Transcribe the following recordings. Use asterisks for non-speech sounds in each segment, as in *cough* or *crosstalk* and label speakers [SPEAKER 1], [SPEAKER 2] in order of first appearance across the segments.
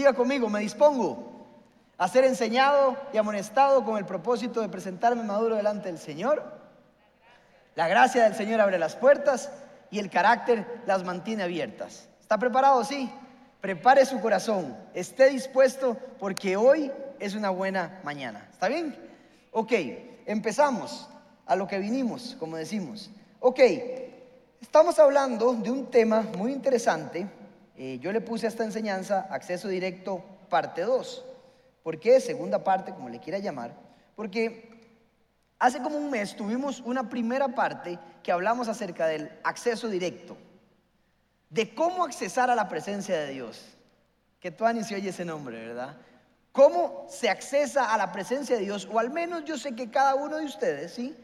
[SPEAKER 1] Diga conmigo, me dispongo a ser enseñado y amonestado con el propósito de presentarme maduro delante del Señor. La gracia del Señor abre las puertas y el carácter las mantiene abiertas. ¿Está preparado? Sí. Prepare su corazón, esté dispuesto porque hoy es una buena mañana. ¿Está bien? Ok, empezamos a lo que vinimos, como decimos. Ok, estamos hablando de un tema muy interesante. Eh, yo le puse a esta enseñanza acceso directo parte 2. ¿Por qué? Segunda parte, como le quiera llamar. Porque hace como un mes tuvimos una primera parte que hablamos acerca del acceso directo, de cómo accesar a la presencia de Dios. Que tú se oye ese nombre, ¿verdad? ¿Cómo se accesa a la presencia de Dios? O al menos yo sé que cada uno de ustedes, ¿sí?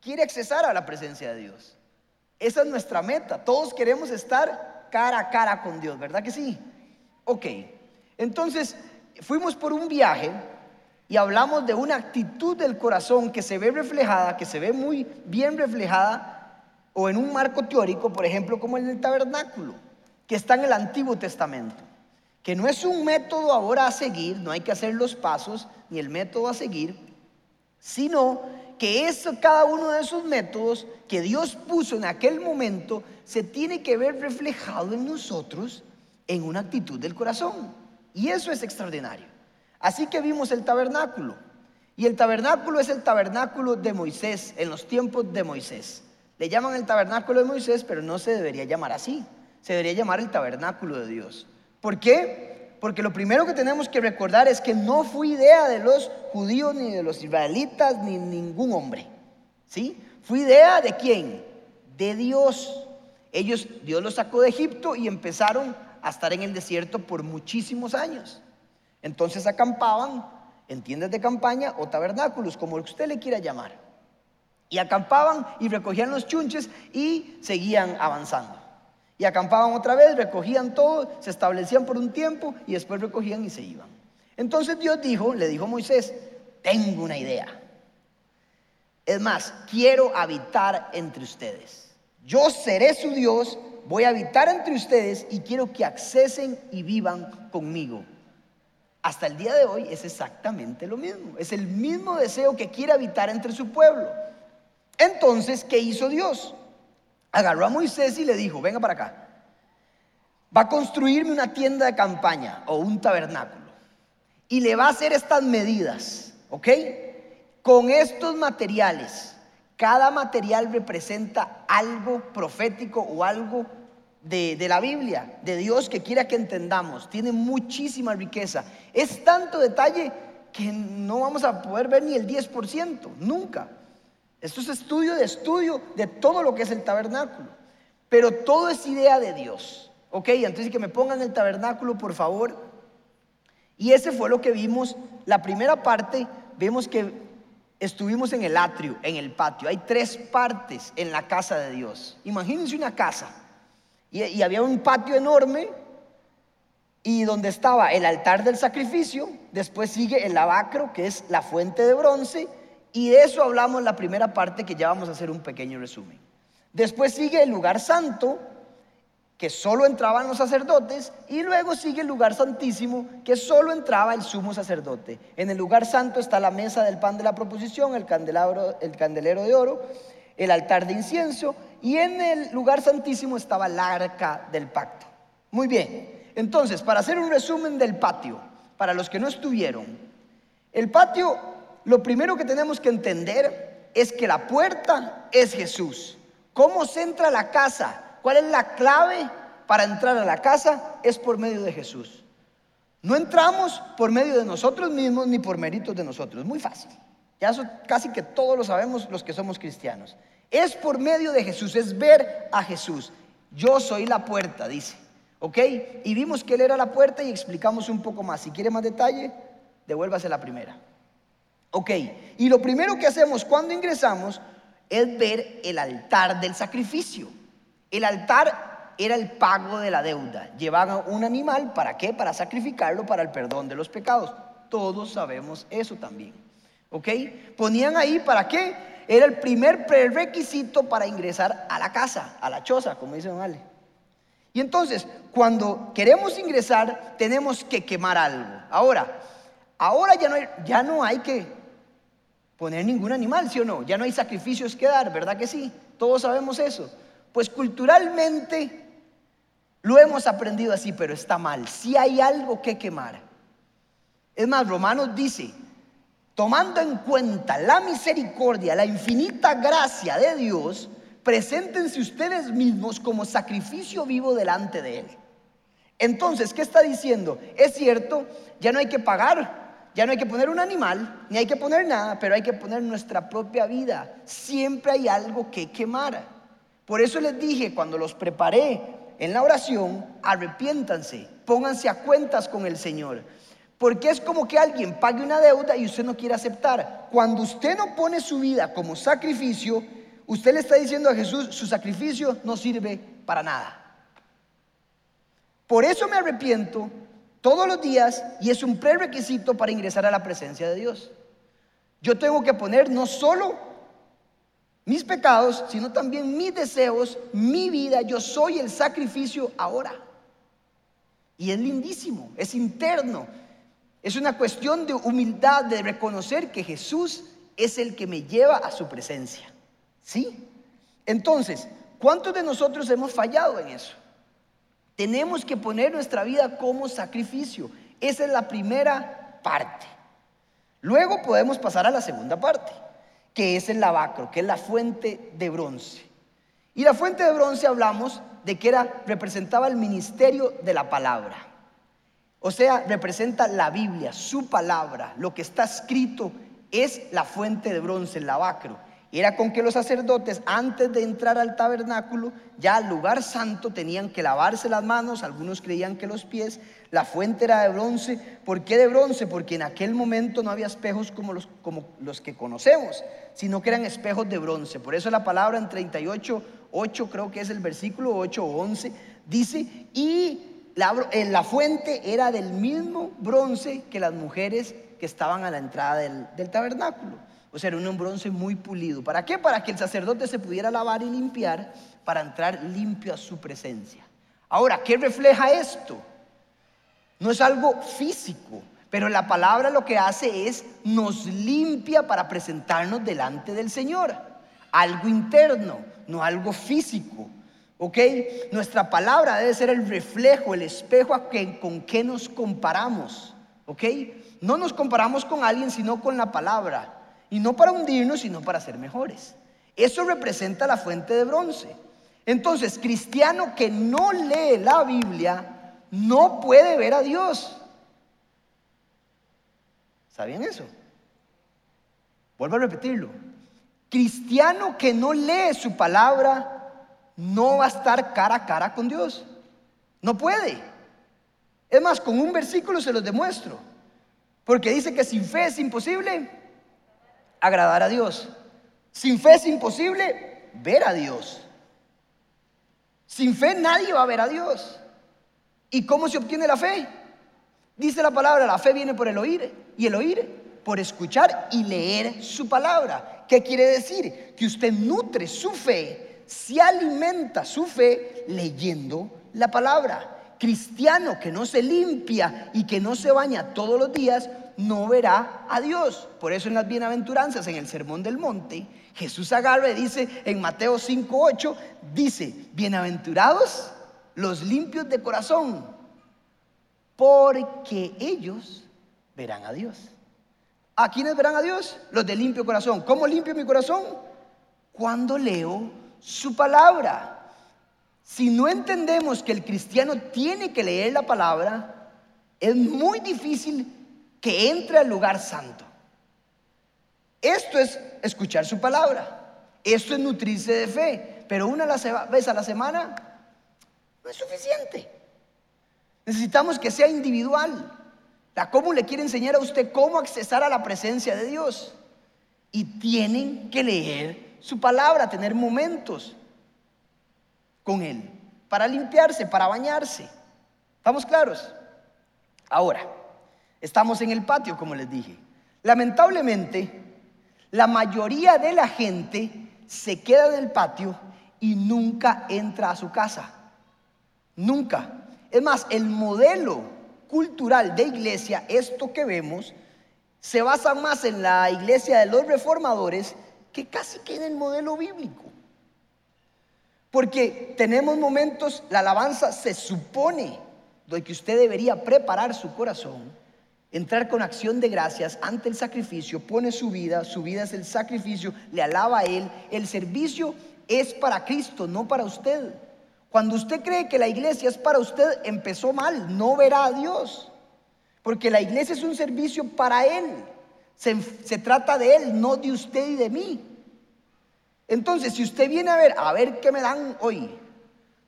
[SPEAKER 1] Quiere accesar a la presencia de Dios. Esa es nuestra meta. Todos queremos estar cara a cara con Dios, ¿verdad que sí? Ok. Entonces, fuimos por un viaje y hablamos de una actitud del corazón que se ve reflejada, que se ve muy bien reflejada, o en un marco teórico, por ejemplo, como en el tabernáculo, que está en el Antiguo Testamento, que no es un método ahora a seguir, no hay que hacer los pasos ni el método a seguir, sino que es cada uno de esos métodos que Dios puso en aquel momento se tiene que ver reflejado en nosotros en una actitud del corazón. Y eso es extraordinario. Así que vimos el tabernáculo. Y el tabernáculo es el tabernáculo de Moisés en los tiempos de Moisés. Le llaman el tabernáculo de Moisés, pero no se debería llamar así. Se debería llamar el tabernáculo de Dios. ¿Por qué? Porque lo primero que tenemos que recordar es que no fue idea de los judíos, ni de los israelitas, ni ningún hombre. ¿Sí? Fue idea de quién? De Dios. Ellos, Dios los sacó de Egipto y empezaron a estar en el desierto por muchísimos años. Entonces acampaban en tiendas de campaña o tabernáculos, como usted le quiera llamar. Y acampaban y recogían los chunches y seguían avanzando. Y acampaban otra vez, recogían todo, se establecían por un tiempo y después recogían y se iban. Entonces Dios dijo, le dijo a Moisés, tengo una idea. Es más, quiero habitar entre ustedes. Yo seré su Dios voy a habitar entre ustedes y quiero que accesen y vivan conmigo. Hasta el día de hoy es exactamente lo mismo. Es el mismo deseo que quiere habitar entre su pueblo. Entonces, ¿qué hizo Dios? Agarró a Moisés y le dijo, venga para acá. Va a construirme una tienda de campaña o un tabernáculo. Y le va a hacer estas medidas, ¿ok? Con estos materiales cada material representa algo profético o algo de, la Biblia, de Dios que quiera que entendamos. Tiene muchísima riqueza. Es tanto detalle que no vamos a poder ver ni el 10%, nunca. Esto es estudio de estudio de todo lo que es el tabernáculo. Pero todo es idea de Dios. Ok, entonces que me pongan el tabernáculo, por favor. Y ese fue lo que vimos. La primera parte, vemos que estuvimos en el atrio, en el patio. Hay tres partes en la casa de Dios. Imagínense una casa. Y, había un patio enorme y donde estaba el altar del sacrificio. Después sigue el lavacro, que es la fuente de bronce. Y de eso hablamos la primera parte que ya vamos a hacer un pequeño resumen. Después sigue el lugar santo, que solo entraban los sacerdotes, y luego sigue el lugar santísimo, que solo entraba el sumo sacerdote. En el lugar santo está la mesa del pan de la proposición, el candelabro, el candelero de oro, el altar de incienso, y en el lugar santísimo estaba la arca del pacto. Muy bien, entonces, para hacer un resumen del patio, para los que no estuvieron, el patio, lo primero que tenemos que entender es que la puerta es Jesús. ¿Cómo se entra a la casa? ¿Cuál es la clave para entrar a la casa? Es por medio de Jesús. No entramos por medio de nosotros mismos ni por méritos de nosotros. Muy fácil. Ya eso casi que todos lo sabemos los que somos cristianos. Es por medio de Jesús, es ver a Jesús. Yo soy la puerta, dice. ¿Ok? Y vimos que Él era la puerta y explicamos un poco más. Si quiere más detalle, devuélvase la primera. Ok, y lo primero que hacemos cuando ingresamos es ver el altar del sacrificio. El altar era el pago de la deuda. Llevaban un animal, ¿para qué? Para sacrificarlo para el perdón de los pecados. Todos sabemos eso también. ¿Ok? Ponían ahí, ¿para qué? Era el primer prerequisito para ingresar a la casa, a la choza, como dice don Ale. Y entonces, cuando queremos ingresar, tenemos que quemar algo. Ahora, ahora ya no ya no hay que poner ningún animal, ¿sí o no? Ya no hay sacrificios que dar, ¿verdad que sí? Todos sabemos eso. Pues culturalmente lo hemos aprendido así, pero está mal. Si hay algo que quemar. Es más, Romanos dice, tomando en cuenta la misericordia, la infinita gracia de Dios, preséntense ustedes mismos como sacrificio vivo delante de Él. Entonces, ¿qué está diciendo? Es cierto, ya no hay que pagar, ya no hay que poner un animal, ni hay que poner nada, pero hay que poner nuestra propia vida. Siempre hay algo que quemar. Por eso les dije cuando los preparé en la oración, arrepiéntanse, pónganse a cuentas con el Señor. Porque es como que alguien pague una deuda y usted no quiere aceptar. Cuando usted no pone su vida como sacrificio, usted le está diciendo a Jesús, su sacrificio no sirve para nada. Por eso me arrepiento todos los días y es un prerequisito para ingresar a la presencia de Dios. Yo tengo que poner no solo mis pecados, sino también mis deseos, mi vida. Yo soy el sacrificio ahora. Y es lindísimo, es interno. Es una cuestión de humildad, de reconocer que Jesús es el que me lleva a su presencia. ¿Sí? Entonces, ¿cuántos de nosotros hemos fallado en eso? Tenemos que poner nuestra vida como sacrificio. Esa es la primera parte. Luego podemos pasar a la segunda parte, que es el lavacro, que es la fuente de bronce. Y la fuente de bronce hablamos de que era, representaba el ministerio de la palabra. O sea, representa la Biblia, su palabra, lo que está escrito es la fuente de bronce, el lavacro. Era con que los sacerdotes, antes de entrar al tabernáculo, ya al lugar santo, tenían que lavarse las manos, algunos creían que los pies, la fuente era de bronce. ¿Por qué de bronce? Porque en aquel momento no había espejos como los, como los que conocemos, sino que eran espejos de bronce. Por eso la palabra en 38, 8, creo que es el versículo 8 o 11, dice, y la, la, fuente era del mismo bronce que las mujeres que estaban a la entrada del, del tabernáculo. O sea, era un bronce muy pulido. ¿Para qué? Para que el sacerdote se pudiera lavar y limpiar para entrar limpio a su presencia. Ahora, ¿qué refleja esto? No es algo físico, pero la palabra lo que hace es nos limpia para presentarnos delante del Señor. Algo interno, no algo físico. ¿Ok? Nuestra palabra debe ser el reflejo, el espejo con que nos comparamos. ¿Ok? No nos comparamos con alguien, sino con la palabra. Y no para hundirnos, sino para ser mejores. Eso representa la fuente de bronce. Entonces, cristiano que no lee la Biblia no puede ver a Dios. ¿Sabían eso? Vuelvo a repetirlo. Cristiano que no lee su palabra no va a estar cara a cara con Dios. No puede. Es más, con un versículo se los demuestro. Porque dice que sin fe es imposible agradar a Dios. Sin fe es imposible ver a Dios. Sin fe nadie va a ver a Dios. ¿Y cómo se obtiene la fe? Dice la palabra, la fe viene por el oír y el oír por escuchar y leer su palabra. ¿Qué quiere decir? Que usted nutre su fe se alimenta su fe leyendo la palabra. Cristiano que no se limpia y que no se baña todos los días, no verá a Dios. Por eso en las bienaventuranzas, en el Sermón del Monte, Jesús agarra y dice en Mateo 5:8, dice, bienaventurados los limpios de corazón, porque ellos verán a Dios. ¿A quiénes verán a Dios? Los de limpio corazón. ¿Cómo limpio mi corazón? Cuando leo su palabra. Si no entendemos que el cristiano tiene que leer la palabra, es muy difícil que entre al lugar santo. Esto es escuchar su palabra. Esto es nutrirse de fe. Pero una vez a la semana no es suficiente. Necesitamos que sea individual. La cómo le quiere enseñar a usted cómo accesar a la presencia de Dios. Y tienen que leer su palabra, tener momentos con Él, para limpiarse, para bañarse. ¿Estamos claros? Ahora, estamos en el patio, como les dije. Lamentablemente, la mayoría de la gente se queda en el patio y nunca entra a su casa. Nunca. Es más, el modelo cultural de iglesia, esto que vemos, se basa más en la iglesia de los reformadores que casi que en el modelo bíblico. Porque tenemos momentos, la alabanza se supone de que usted debería preparar su corazón, entrar con acción de gracias ante el sacrificio, pone su vida, su vida es el sacrificio, le alaba a Él. El servicio es para Cristo, no para usted. Cuando usted cree que la iglesia es para usted, empezó mal, no verá a Dios. Porque la iglesia es un servicio para Él. Se, se, trata de Él, no de usted y de mí. Entonces, si usted viene a ver, a ver qué me dan hoy.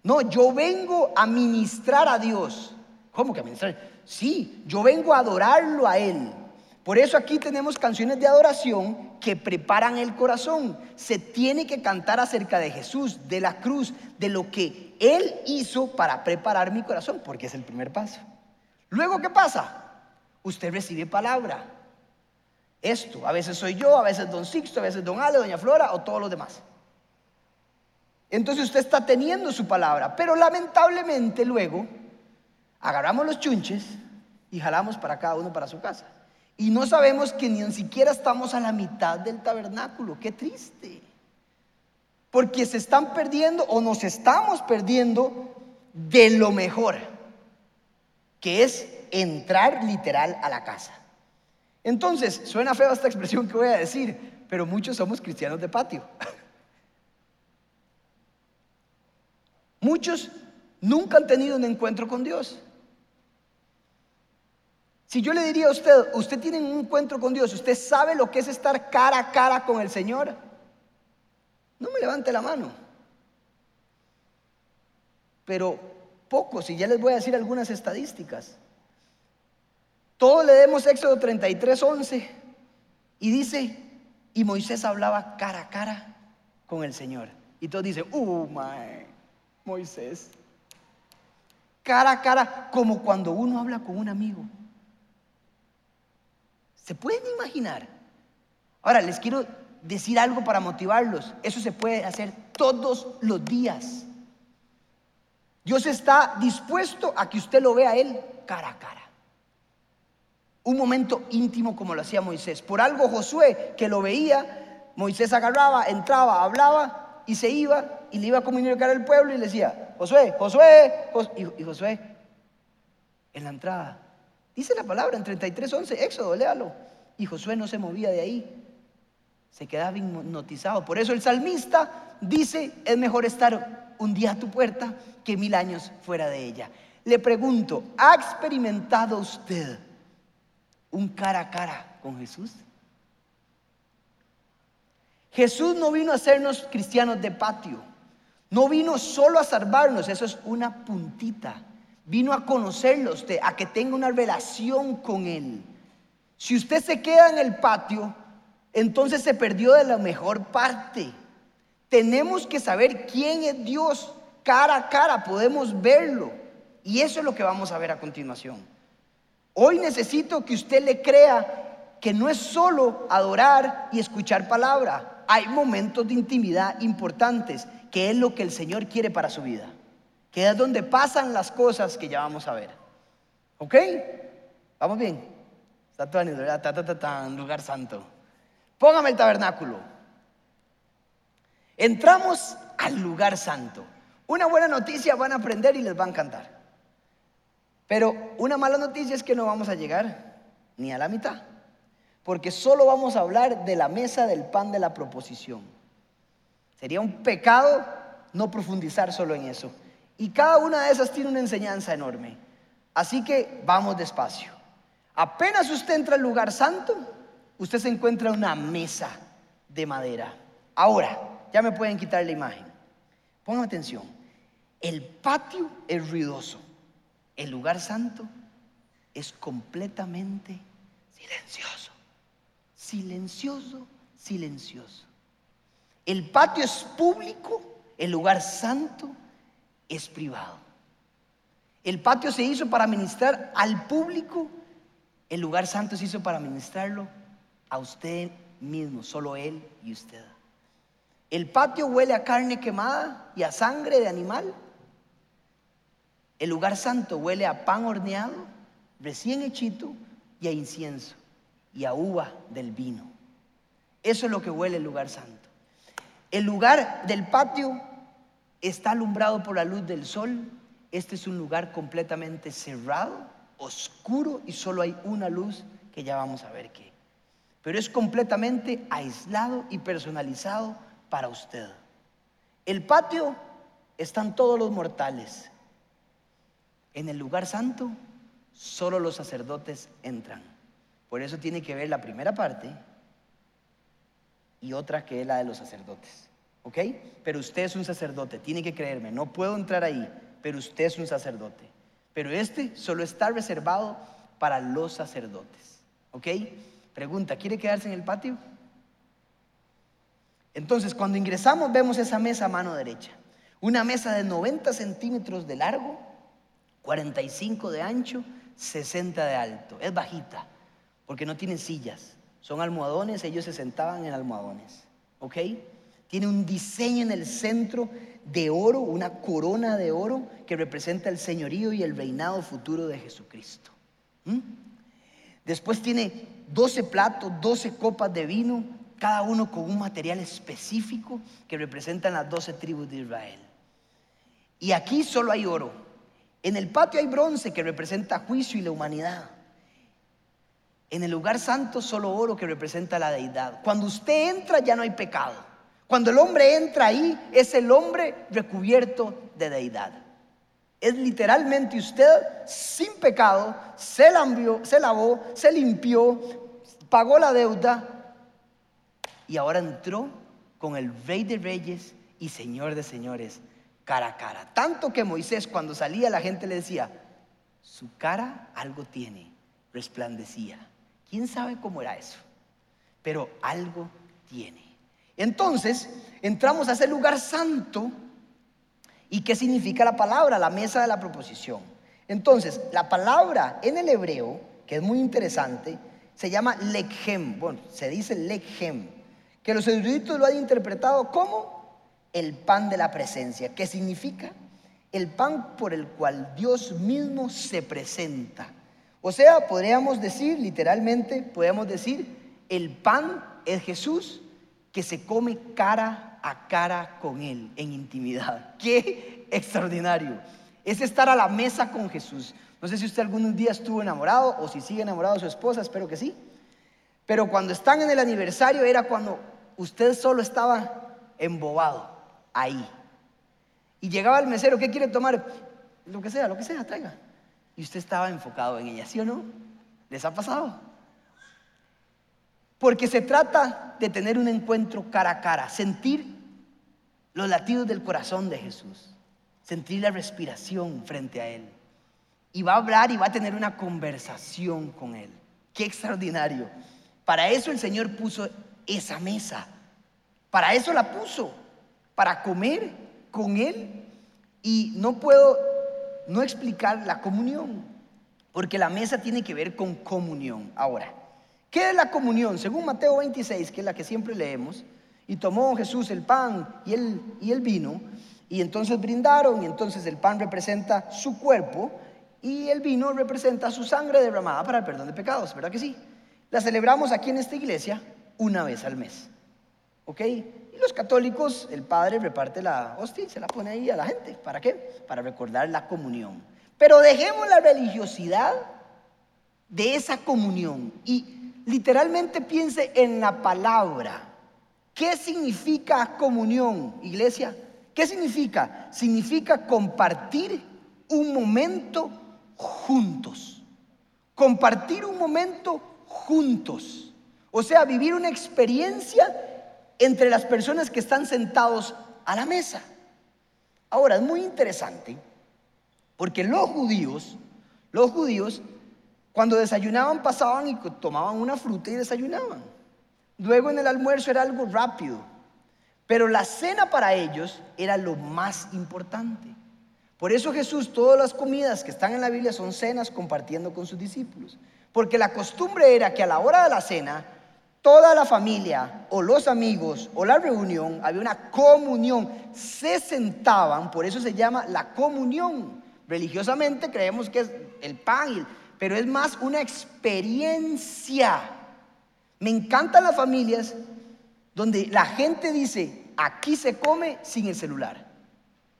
[SPEAKER 1] No, yo vengo a ministrar a Dios. ¿Cómo que a ministrar? Sí, yo vengo a adorarlo a Él. Por eso aquí tenemos canciones de adoración que preparan el corazón. Se tiene que cantar acerca de Jesús, de la cruz, de lo que Él hizo para preparar mi corazón, porque es el primer paso. Luego, ¿qué pasa? Usted recibe palabra. Esto, a veces soy yo, a veces don Sixto, a veces don Ale, doña Flora o todos los demás. Entonces usted está teniendo su palabra, pero lamentablemente luego agarramos los chunches y jalamos para cada uno para su casa. Y no sabemos que ni siquiera estamos a la mitad del tabernáculo. Qué triste. Porque se están perdiendo o nos estamos perdiendo de lo mejor, que es entrar literal a la casa. Entonces, suena feo esta expresión que voy a decir, pero muchos somos cristianos de patio. *laughs* Muchos nunca han tenido un encuentro con Dios. Si yo le diría a usted, usted tiene un encuentro con Dios, usted sabe lo que es estar cara a cara con el Señor, no me levante la mano. Pero pocos, y ya les voy a decir algunas estadísticas. Todos leemos Éxodo 33, 11 y dice, y Moisés hablaba cara a cara con el Señor. Y todos dicen, uh, my, Moisés. Cara a cara, como cuando uno habla con un amigo. ¿Se pueden imaginar? Ahora les quiero decir algo para motivarlos. Eso se puede hacer todos los días. Dios está dispuesto a que usted lo vea a Él cara a cara. Un momento íntimo como lo hacía Moisés. Por algo Josué, que lo veía, Moisés agarraba, entraba, hablaba y se iba y le iba a comunicar al pueblo y le decía, Josué, Josué, y Josué, en la entrada, Dice la palabra en 33.11, Éxodo, léalo. Y Josué no se movía de ahí. Se quedaba hipnotizado. Por eso el salmista dice, es mejor estar un día a tu puerta que mil años fuera de ella. Le pregunto, ¿ha experimentado usted un cara a cara con Jesús? Jesús no vino a hacernos cristianos de patio. No vino solo a salvarnos, eso es una puntita. Vino a conocerlo usted, a que tenga una relación con Él. Si usted se queda en el patio, entonces se perdió de la mejor parte. Tenemos que saber quién es Dios cara a cara, podemos verlo. Y eso es lo que vamos a ver a continuación. Hoy necesito que usted le crea que no es solo adorar y escuchar palabra. Hay momentos de intimidad importantes, que es lo que el Señor quiere para su vida que es donde pasan las cosas que ya vamos a ver. ¿Ok? ¿Vamos bien? Está en lugar santo. Póngame el tabernáculo. Entramos al lugar santo. Una buena noticia van a aprender y les va a encantar. Pero una mala noticia es que no vamos a llegar ni a la mitad. Porque solo vamos a hablar de la mesa del pan de la proposición. Sería un pecado no profundizar solo en eso. Y cada una de esas tiene una enseñanza enorme. Así que vamos despacio. Apenas usted entra al lugar santo, usted se encuentra una mesa de madera. Ahora, ya me pueden quitar la imagen. Pongan atención. El patio es ruidoso. El lugar santo es completamente silencioso. Silencioso, silencioso. El patio es público, el lugar santo es privado. El patio se hizo para ministrar al público, el lugar santo se hizo para ministrarlo a usted mismo, solo él y usted. El patio huele a carne quemada y a sangre de animal. El lugar santo huele a pan horneado, recién hechito y a incienso y a uva del vino. Eso es lo que huele el lugar santo. El lugar del patio está alumbrado por la luz del sol. Este es un lugar completamente cerrado, oscuro y solo hay una luz que ya vamos a ver qué. Pero es completamente aislado y personalizado para usted. El patio están todos los mortales. En el lugar santo solo los sacerdotes entran. Por eso tiene que ver la primera parte y otra que es la de los sacerdotes. ¿Ok? Pero usted es un sacerdote, tiene que creerme, no puedo entrar ahí, pero usted es un sacerdote. Pero este solo está reservado para los sacerdotes. ¿Ok? Pregunta, ¿quiere quedarse en el patio? Entonces, cuando ingresamos vemos esa mesa a mano derecha. Una mesa de 90 centímetros de largo, 45 de ancho, 60 de alto. Es bajita, porque no tienen sillas. Son almohadones, ellos se sentaban en almohadones. ¿Ok? Tiene un diseño en el centro de oro, una corona de oro que representa el señorío y el reinado futuro de Jesucristo. ¿Mm? Después tiene 12 platos, 12 copas de vino, cada uno con un material específico que representan las 12 tribus de Israel. Y aquí solo hay oro. En el patio hay bronce que representa juicio y la humanidad. En el lugar santo solo oro que representa la deidad. Cuando usted entra ya no hay pecado. Cuando el hombre entra ahí es el hombre recubierto de deidad. Es literalmente usted sin pecado, se, se lavó, se limpió, pagó la deuda y ahora entró con el rey de reyes y señor de señores cara a cara. Tanto que Moisés cuando salía la gente le decía, su cara algo tiene, resplandecía. ¿Quién sabe cómo era eso? Pero algo tiene. Entonces, entramos a ese lugar santo. ¿Y qué significa la palabra? La mesa de la proposición. Entonces, la palabra en el hebreo, que es muy interesante, se llama lekhem. Bueno, se dice lekhem, que los eruditos lo han interpretado como el pan de la presencia. ¿Qué significa? El pan por el cual Dios mismo se presenta. O sea, podríamos decir, literalmente, podríamos decir, el pan es Jesús que se come cara a cara con Él en intimidad. *laughs* ¡Qué extraordinario! Es estar a la mesa con Jesús. No sé si usted algún día estuvo enamorado o si sigue enamorado de su esposa, espero que sí. Pero cuando están en el aniversario era cuando usted solo estaba embobado ahí. Y llegaba el mesero, ¿qué quiere tomar? Lo que sea, lo que sea, traiga y usted estaba enfocado en ella, ¿sí o no? ¿Les ha pasado? Porque se trata de tener un encuentro cara a cara, sentir los latidos del corazón de Jesús, sentir la respiración frente a Él. Y va a hablar y va a tener una conversación con Él. Qué extraordinario. Para eso el Señor puso esa mesa. Para eso la puso. Para comer con Él. Y no puedo no explicar la comunión, porque la mesa tiene que ver con comunión. Ahora, ¿qué es la comunión? Según Mateo 26, que es la que siempre leemos, y tomó Jesús el pan y el, y el vino, y entonces brindaron, y entonces el pan representa su cuerpo, y el vino representa su sangre derramada para el perdón de pecados, ¿verdad que sí? La celebramos aquí en esta iglesia una vez al mes. ¿Ok? Y los católicos, el padre reparte la hostia y se la pone ahí a la gente. ¿Para qué? Para recordar la comunión. Pero dejemos la religiosidad de esa comunión y literalmente piense en la palabra. ¿Qué significa comunión, iglesia? ¿Qué significa? Significa compartir un momento juntos. Compartir un momento juntos. O sea, vivir una experiencia entre las personas que están sentados a la mesa. Ahora, es muy interesante porque los judíos, los judíos, cuando desayunaban pasaban y tomaban una fruta y desayunaban. Luego en el almuerzo era algo rápido, pero la cena para ellos era lo más importante. Por eso Jesús, todas las comidas que están en la Biblia son cenas compartiendo con sus discípulos. Porque la costumbre era que a la hora de la cena toda la familia o los amigos o la reunión, había una comunión, se sentaban, por eso se llama la comunión, Religiosamente creemos que es el pan, pero es más una experiencia. Me encantan las familias donde la gente dice, aquí se come sin el celular.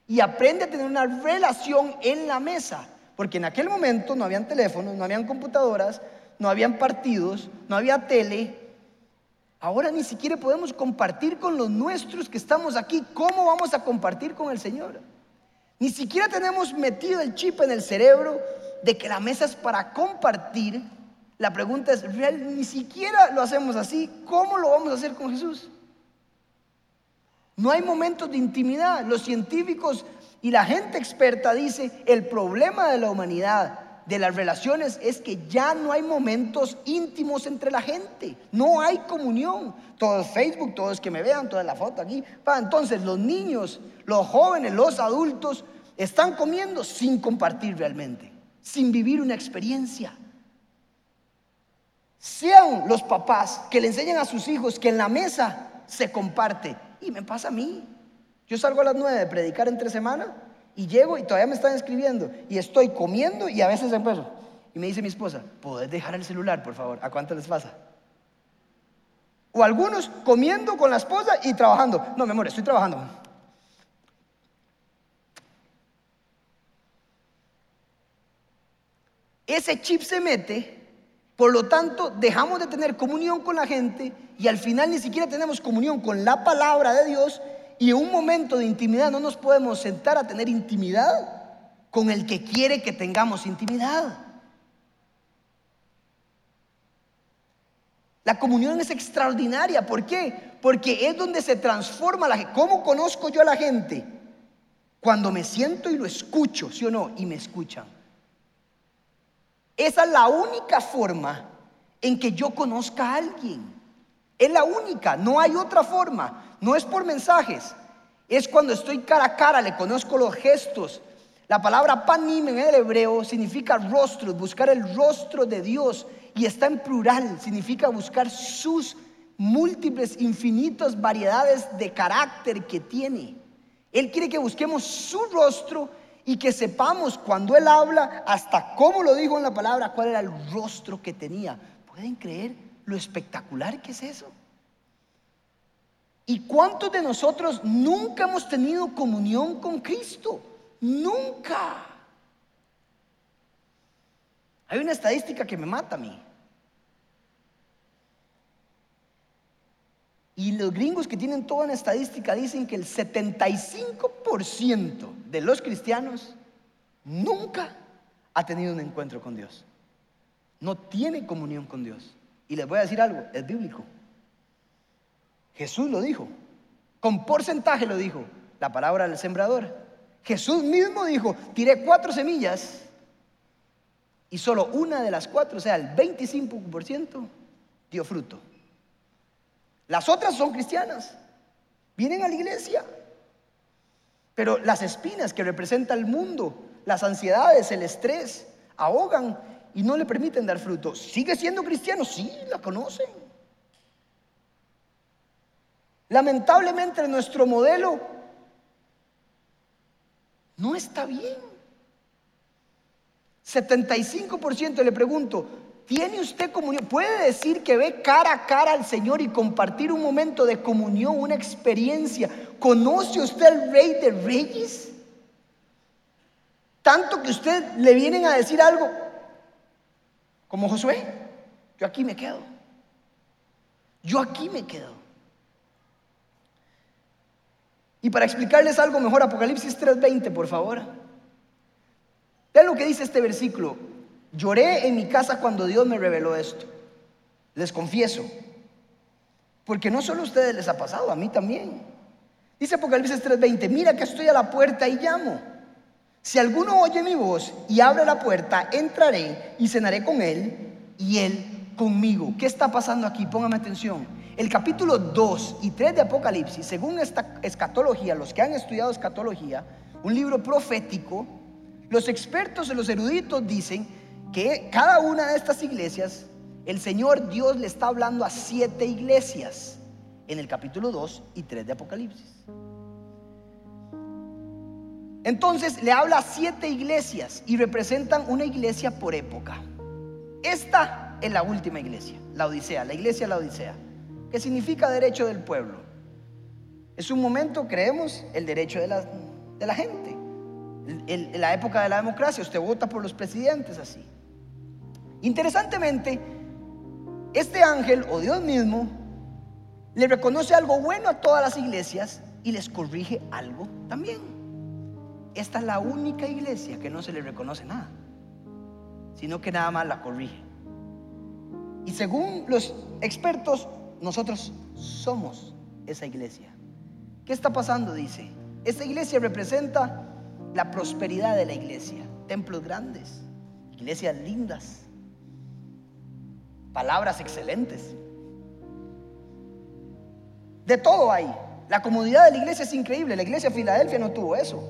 [SPEAKER 1] Y aprende a tener una relación en la mesa. Porque en aquel momento no habían teléfonos, no habían computadoras, no habían partidos, no había tele. Ahora ni siquiera podemos compartir con los nuestros que estamos aquí. ¿Cómo vamos a compartir con el Señor? Ni siquiera tenemos metido el chip en el cerebro de que la mesa es para compartir. La pregunta es, ¿real? Ni siquiera lo hacemos así. ¿Cómo lo vamos a hacer con Jesús? No hay momentos de intimidad. Los científicos y la gente experta dice, el problema de la humanidad, de las relaciones, es que ya no hay momentos íntimos entre la gente. No hay comunión. Todo es Facebook, todo es que me vean, toda la foto aquí. Entonces los niños, los jóvenes, los adultos están comiendo sin compartir realmente, sin vivir una experiencia. Sean los papás que le enseñan a sus hijos que en la mesa se comparte. Y me pasa a mí. Yo salgo a las nueve de predicar entre semana y llego y todavía me están escribiendo y estoy comiendo y a veces empiezo. Y me dice mi esposa, ¿podés dejar el celular, por favor? ¿A cuánto les pasa? O algunos comiendo con la esposa y trabajando. No, mi amor, estoy trabajando. Ese chip se mete, por lo tanto dejamos de tener comunión con la gente y al final ni siquiera tenemos comunión con la palabra de Dios y en un momento de intimidad no nos podemos sentar a tener intimidad con el que quiere que tengamos intimidad. La comunión es extraordinaria. ¿Por qué? Porque es donde se transforma la gente. ¿Cómo conozco yo a la gente? Cuando me siento y lo escucho, ¿sí o no? Y me escuchan. Esa es la única forma en que yo conozca a alguien. Es la única, no hay otra forma. No es por mensajes, es cuando estoy cara a cara, le conozco los gestos. La palabra panim en el hebreo significa rostro, buscar el rostro de Dios y está en plural, significa buscar sus múltiples, infinitas variedades de carácter que tiene. Él quiere que busquemos su rostro y que sepamos cuando Él habla, hasta cómo lo dijo en la palabra, cuál era el rostro que tenía. ¿Pueden creer lo espectacular que es eso? ¿Y cuántos de nosotros nunca hemos tenido comunión con Cristo? Nunca. Hay una estadística que me mata a mí. Y los gringos que tienen toda una estadística dicen que el 75% de los cristianos nunca ha tenido un encuentro con Dios. No tiene comunión con Dios. Y les voy a decir algo, es bíblico. Jesús lo dijo. Con porcentaje lo dijo. La palabra del sembrador. Jesús mismo dijo, tiré cuatro semillas y solo una de las cuatro, o sea, el 25% dio fruto. Las otras son cristianas, vienen a la iglesia. Pero las espinas que representa el mundo, las ansiedades, el estrés, ahogan y no le permiten dar fruto. ¿Sigue siendo cristiano? Sí, la conocen. Lamentablemente nuestro modelo no está bien. 75% le pregunto, ¿Tiene usted comunión? ¿Puede decir que ve cara a cara al Señor y compartir un momento de comunión, una experiencia? ¿Conoce usted al Rey de Reyes? Tanto que usted le vienen a decir algo como Josué, yo aquí me quedo. Yo aquí me quedo. Y para explicarles algo mejor, Apocalipsis 3:20, por favor. Vean lo que dice este versículo. Lloré en mi casa cuando Dios me reveló esto. Les confieso. Porque no solo a ustedes les ha pasado, a mí también. Dice Apocalipsis 3:20, mira que estoy a la puerta y llamo. Si alguno oye mi voz y abre la puerta, entraré y cenaré con él y él conmigo. ¿Qué está pasando aquí? Póngame atención. El capítulo 2 y 3 de Apocalipsis, según esta escatología, los que han estudiado escatología, un libro profético, los expertos y los eruditos dicen que cada una de estas iglesias, el Señor Dios le está hablando a siete iglesias en el capítulo 2 y 3 de Apocalipsis. Entonces le habla a siete iglesias y representan una iglesia por época. Esta es la última iglesia, la Odisea, la iglesia la Odisea, que significa derecho del pueblo. Es un momento, creemos, el derecho de la, de la gente. En la época de la democracia, usted vota por los presidentes así. Interesantemente, este ángel o Dios mismo le reconoce algo bueno a todas las iglesias y les corrige algo también. Esta es la única iglesia que no se le reconoce nada, sino que nada más la corrige. Y según los expertos, nosotros somos esa iglesia. ¿Qué está pasando? Dice, esta iglesia representa la prosperidad de la iglesia, templos grandes, iglesias lindas, palabras excelentes. De todo hay. La comodidad de la iglesia es increíble. La iglesia de Filadelfia no tuvo eso.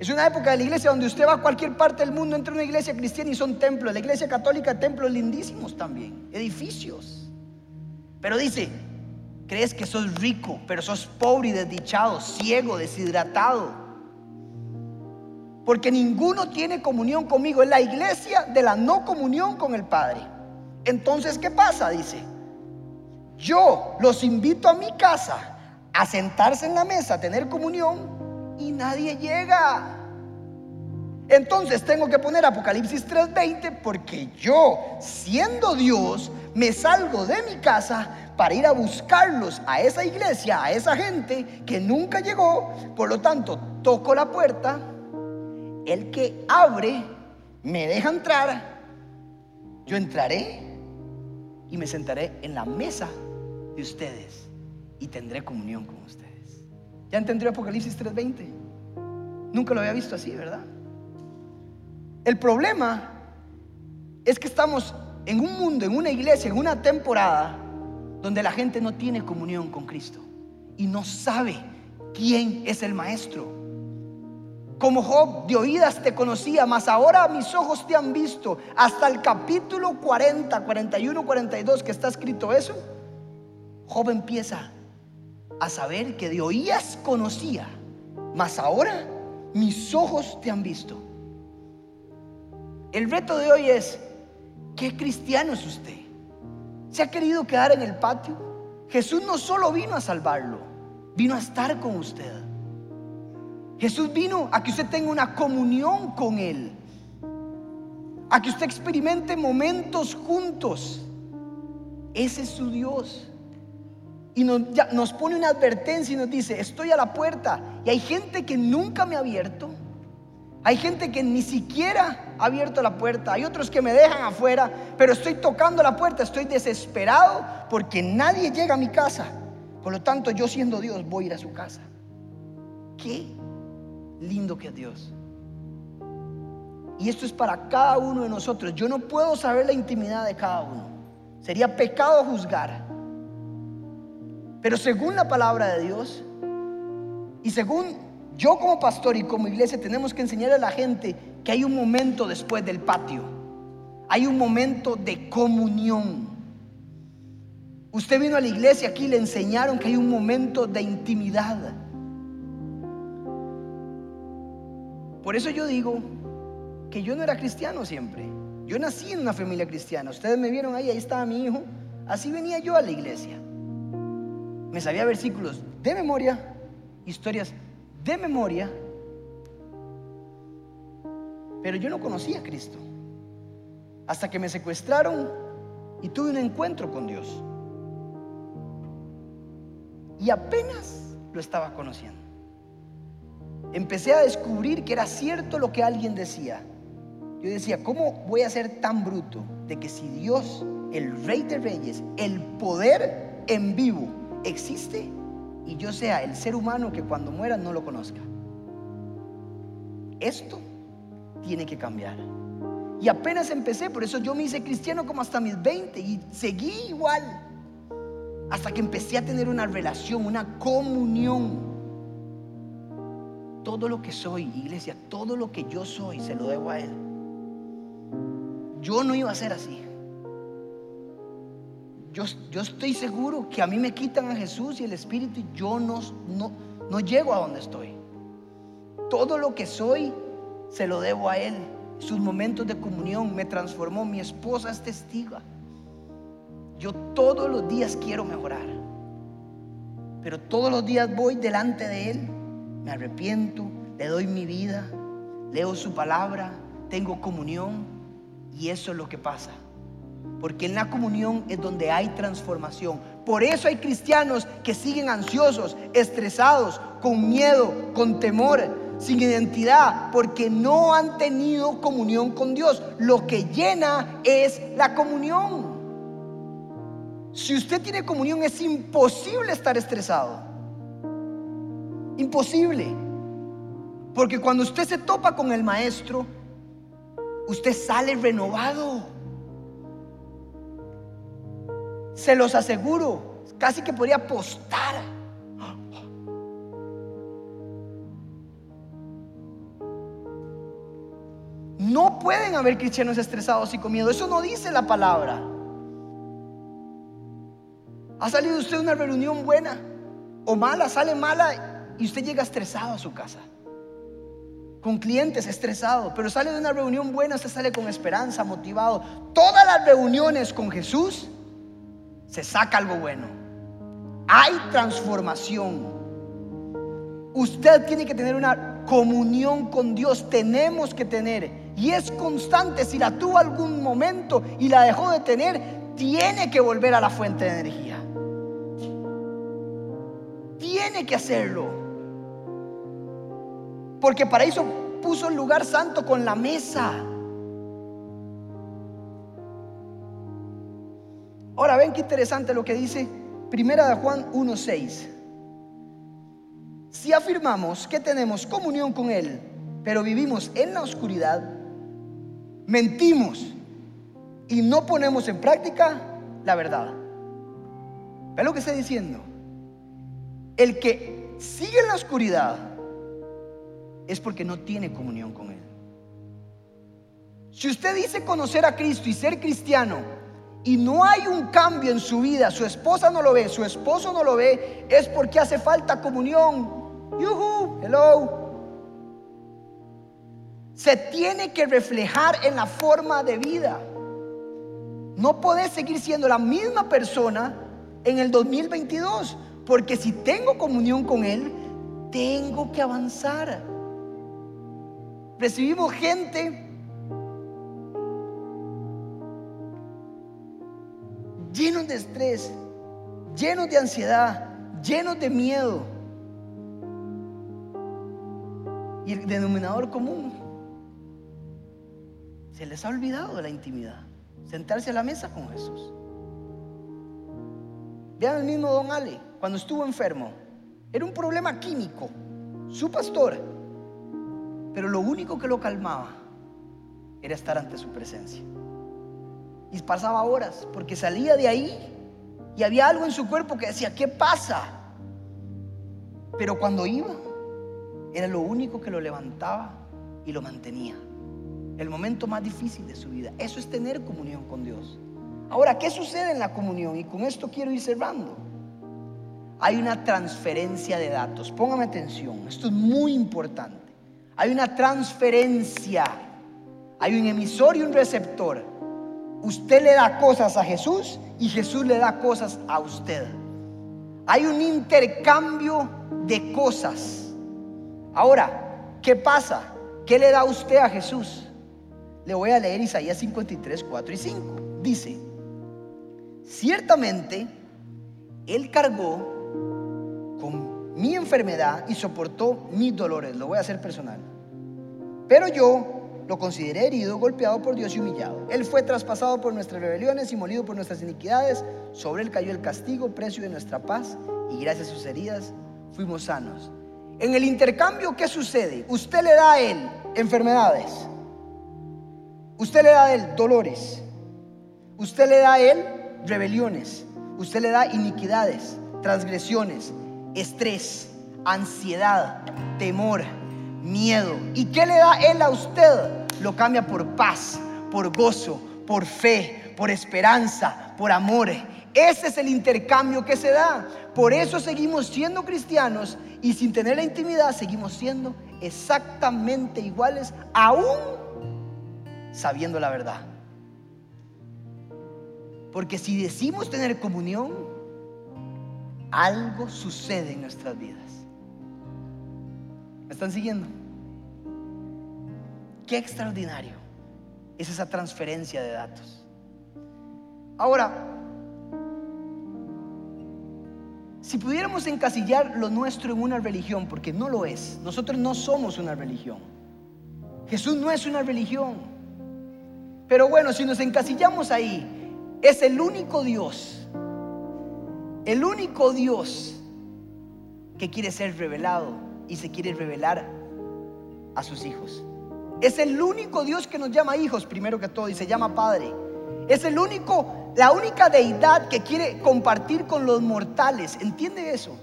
[SPEAKER 1] Es una época de la iglesia donde usted va a cualquier parte del mundo, entra a una iglesia cristiana y son templos. La iglesia católica, templos lindísimos también, edificios. Pero dice, crees que sos rico, pero sos pobre y desdichado, ciego, deshidratado. Porque ninguno tiene comunión conmigo. Es la iglesia de la no comunión con el Padre. Entonces, ¿qué pasa? Dice, yo los invito a mi casa a sentarse en la mesa, a tener comunión y nadie llega. Entonces tengo que poner Apocalipsis 3:20 porque yo, siendo Dios, me salgo de mi casa para ir a buscarlos a esa iglesia, a esa gente que nunca llegó. Por lo tanto, toco la puerta, el que abre me deja entrar, yo entraré y me sentaré en la mesa de ustedes y tendré comunión con ustedes. ¿Ya entendió Apocalipsis 3:20? Nunca lo había visto así, ¿verdad? El problema es que estamos en un mundo, en una iglesia, en una temporada donde la gente no tiene comunión con Cristo y no sabe quién es el Maestro. Como Job de oídas te conocía, mas ahora mis ojos te han visto. Hasta el capítulo 40, 41, 42 que está escrito eso Job empieza a saber que de oías conocía, mas ahora mis ojos te han visto. El reto de hoy es, ¿qué cristiano es usted? ¿Se ha querido quedar en el patio? Jesús no solo vino a salvarlo, vino a estar con usted. Jesús vino a que usted tenga una comunión con Él, a que usted experimente momentos juntos. Ese es su Dios y nos, pone una advertencia y nos dice, estoy a la puerta. Y hay gente que nunca me ha abierto. Hay gente que ni siquiera ha abierto la puerta. Hay otros que me dejan afuera, pero estoy tocando la puerta. Estoy desesperado porque nadie llega a mi casa. Por lo tanto, yo siendo Dios voy a ir a su casa. Qué lindo que es Dios. Y esto es para cada uno de nosotros. Yo no puedo saber la intimidad de cada uno. Sería pecado juzgar. Pero según la palabra de Dios y según yo como pastor y como iglesia tenemos que enseñar a la gente que hay un momento después del patio. Hay un momento de comunión. Usted vino a la iglesia aquí y le enseñaron que hay un momento de intimidad. Por eso yo digo que yo no era cristiano siempre. Yo nací en una familia cristiana. Ustedes me vieron ahí, ahí estaba mi hijo. Así venía yo a la iglesia. Me sabía versículos de memoria, historias de memoria, pero yo no conocía a Cristo. Hasta que me secuestraron y tuve un encuentro con Dios. Y apenas lo estaba conociendo. Empecé a descubrir que era cierto lo que alguien decía. Yo decía, ¿cómo voy a ser tan bruto de que si Dios, el Rey de Reyes, el poder en vivo, existe y yo sea el ser humano que cuando muera no lo conozca. Esto tiene que cambiar. Y apenas empecé, por eso yo me hice cristiano como hasta mis 20 y seguí igual. Hasta que empecé a tener una relación, una comunión. Todo lo que soy, iglesia, todo lo que yo soy, se lo debo a Él. Yo no iba a ser así. Yo, estoy seguro que a mí me quitan a Jesús y el Espíritu y yo no, no, no llego a donde estoy. Todo lo que soy se lo debo a Él. Sus momentos de comunión me transformó. Mi esposa es testiga. Yo todos los días quiero mejorar. Pero todos los días voy delante de Él. Me arrepiento, le doy mi vida, leo su palabra, tengo comunión. Y eso es lo que pasa. Porque en la comunión es donde hay transformación. Por eso hay cristianos que siguen ansiosos, estresados, con miedo, con temor, sin identidad, porque no han tenido comunión con Dios. Lo que llena es la comunión. Si usted tiene comunión es imposible estar estresado. Imposible. Porque cuando usted se topa con el maestro, usted sale renovado. Se los aseguro, casi que podría apostar. No pueden haber cristianos estresados y con miedo. Eso no dice la palabra. ¿Ha salido usted de una reunión buena o mala? Sale mala y usted llega estresado a su casa. Con clientes estresado, pero sale de una reunión buena, usted sale con esperanza, motivado. Todas las reuniones con Jesús se saca algo bueno. Hay transformación. Usted tiene que tener una comunión con Dios, tenemos que tener. Y es constante, si la tuvo algún momento y la dejó de tener, tiene que volver a la fuente de energía. Tiene que hacerlo. Porque para eso puso el lugar santo con la mesa. Ahora ven qué interesante lo que dice Primera de Juan 1:6. Si afirmamos que tenemos comunión con él, pero vivimos en la oscuridad, mentimos y no ponemos en práctica la verdad. ¿Ve lo que está diciendo? El que sigue en la oscuridad es porque no tiene comunión con Él. Si usted dice conocer a Cristo y ser cristiano y no hay un cambio en su vida, su esposa no lo ve, su esposo no lo ve, es porque hace falta comunión. Yuhu, hello. Se tiene que reflejar en la forma de vida. No podés seguir siendo la misma persona en el 2022, porque si tengo comunión con Él, tengo que avanzar. Recibimos gente llenos de estrés, llenos de ansiedad, llenos de miedo. Y el denominador común, se les ha olvidado de la intimidad, sentarse a la mesa con Jesús. Vean el mismo don Ale, cuando estuvo enfermo, era un problema químico. Su pastor pero lo único que lo calmaba era estar ante su presencia. Y pasaba horas porque salía de ahí y había algo en su cuerpo que decía, ¿qué pasa? Pero cuando iba, era lo único que lo levantaba y lo mantenía. El momento más difícil de su vida. Eso es tener comunión con Dios. Ahora, ¿qué sucede en la comunión? Y con esto quiero ir cerrando. Hay una transferencia de datos. Póngame atención. Esto es muy importante. Hay una transferencia. Hay un emisor y un receptor. Usted le da cosas a Jesús y Jesús le da cosas a usted. Hay un intercambio de cosas. Ahora, ¿qué pasa? ¿Qué le da usted a Jesús? Le voy a leer Isaías 53, 4 y 5. Dice, ciertamente Él cargó mi enfermedad y soportó mis dolores. Lo voy a hacer personal. Pero yo lo consideré herido, golpeado por Dios y humillado. Él fue traspasado por nuestras rebeliones y molido por nuestras iniquidades. Sobre él cayó el castigo, precio de nuestra paz, y gracias a sus heridas fuimos sanos. En el intercambio, ¿qué sucede? Usted le da a él enfermedades. Usted le da a él dolores. Usted le da a él rebeliones. Usted le da iniquidades, transgresiones, estrés, ansiedad, temor, miedo. ¿Y qué le da Él a usted? Lo cambia por paz, por gozo, por fe, por esperanza, por amor. Ese es el intercambio que se da. Por eso seguimos siendo cristianos y sin tener la intimidad seguimos siendo exactamente iguales, aún sabiendo la verdad. Porque si decimos tener comunión, algo sucede en nuestras vidas. ¿Me están siguiendo? Qué extraordinario es esa transferencia de datos. Ahora, si pudiéramos encasillar lo nuestro en una religión, porque no lo es, nosotros no somos una religión. Jesús no es una religión. Pero bueno, si nos encasillamos ahí, es el único Dios, el único Dios que quiere ser revelado y se quiere revelar a sus hijos. Es el único Dios que nos llama hijos, primero que todo, y se llama Padre. Es el único, la única deidad que quiere compartir con los mortales. ¿Entiende eso?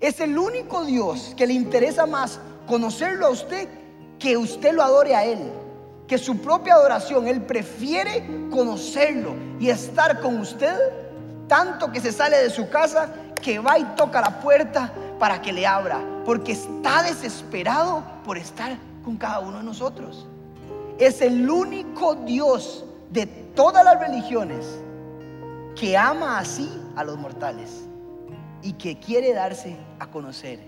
[SPEAKER 1] Es el único Dios que le interesa más conocerlo a usted que usted lo adore a Él. Que su propia adoración, Él prefiere conocerlo y estar con usted tanto que se sale de su casa, que va y toca la puerta para que le abra, porque está desesperado por estar con cada uno de nosotros. Es el único Dios de todas las religiones que ama así a los mortales y que quiere darse a conocer.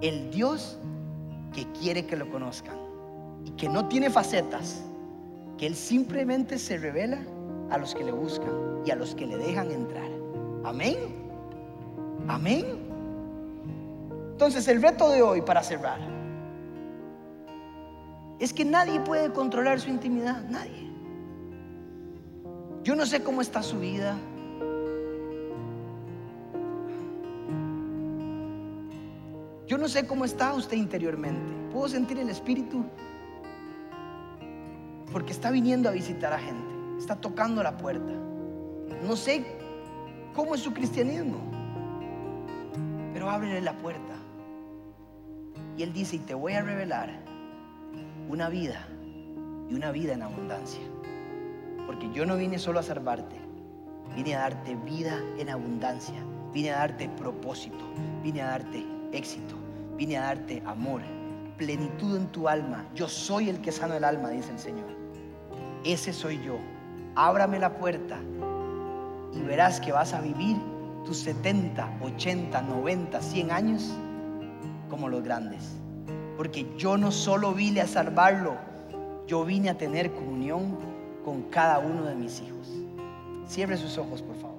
[SPEAKER 1] El Dios que quiere que lo conozcan y que no tiene facetas, que Él simplemente se revela a los que le buscan y a los que le dejan entrar. Amén. Amén. Entonces el reto de hoy para cerrar es que nadie puede controlar su intimidad, nadie. Yo no sé cómo está su vida. Yo no sé cómo está usted interiormente. Puedo sentir el Espíritu porque está viniendo a visitar a gente, está tocando la puerta. No sé cómo es su cristianismo, pero ábrele la puerta. Y Él dice, y te voy a revelar una vida y una vida en abundancia. Porque yo no vine solo a salvarte, vine a darte vida en abundancia, vine a darte propósito, vine a darte éxito, vine a darte amor, plenitud en tu alma. Yo soy el que sano el alma, dice el Señor. Ese soy yo. Ábrame la puerta y verás que vas a vivir tus 70, 80, 90, 100 años como los grandes. Porque yo no solo vine a salvarlo, yo vine a tener comunión con cada uno de mis hijos. Cierre sus ojos, por favor.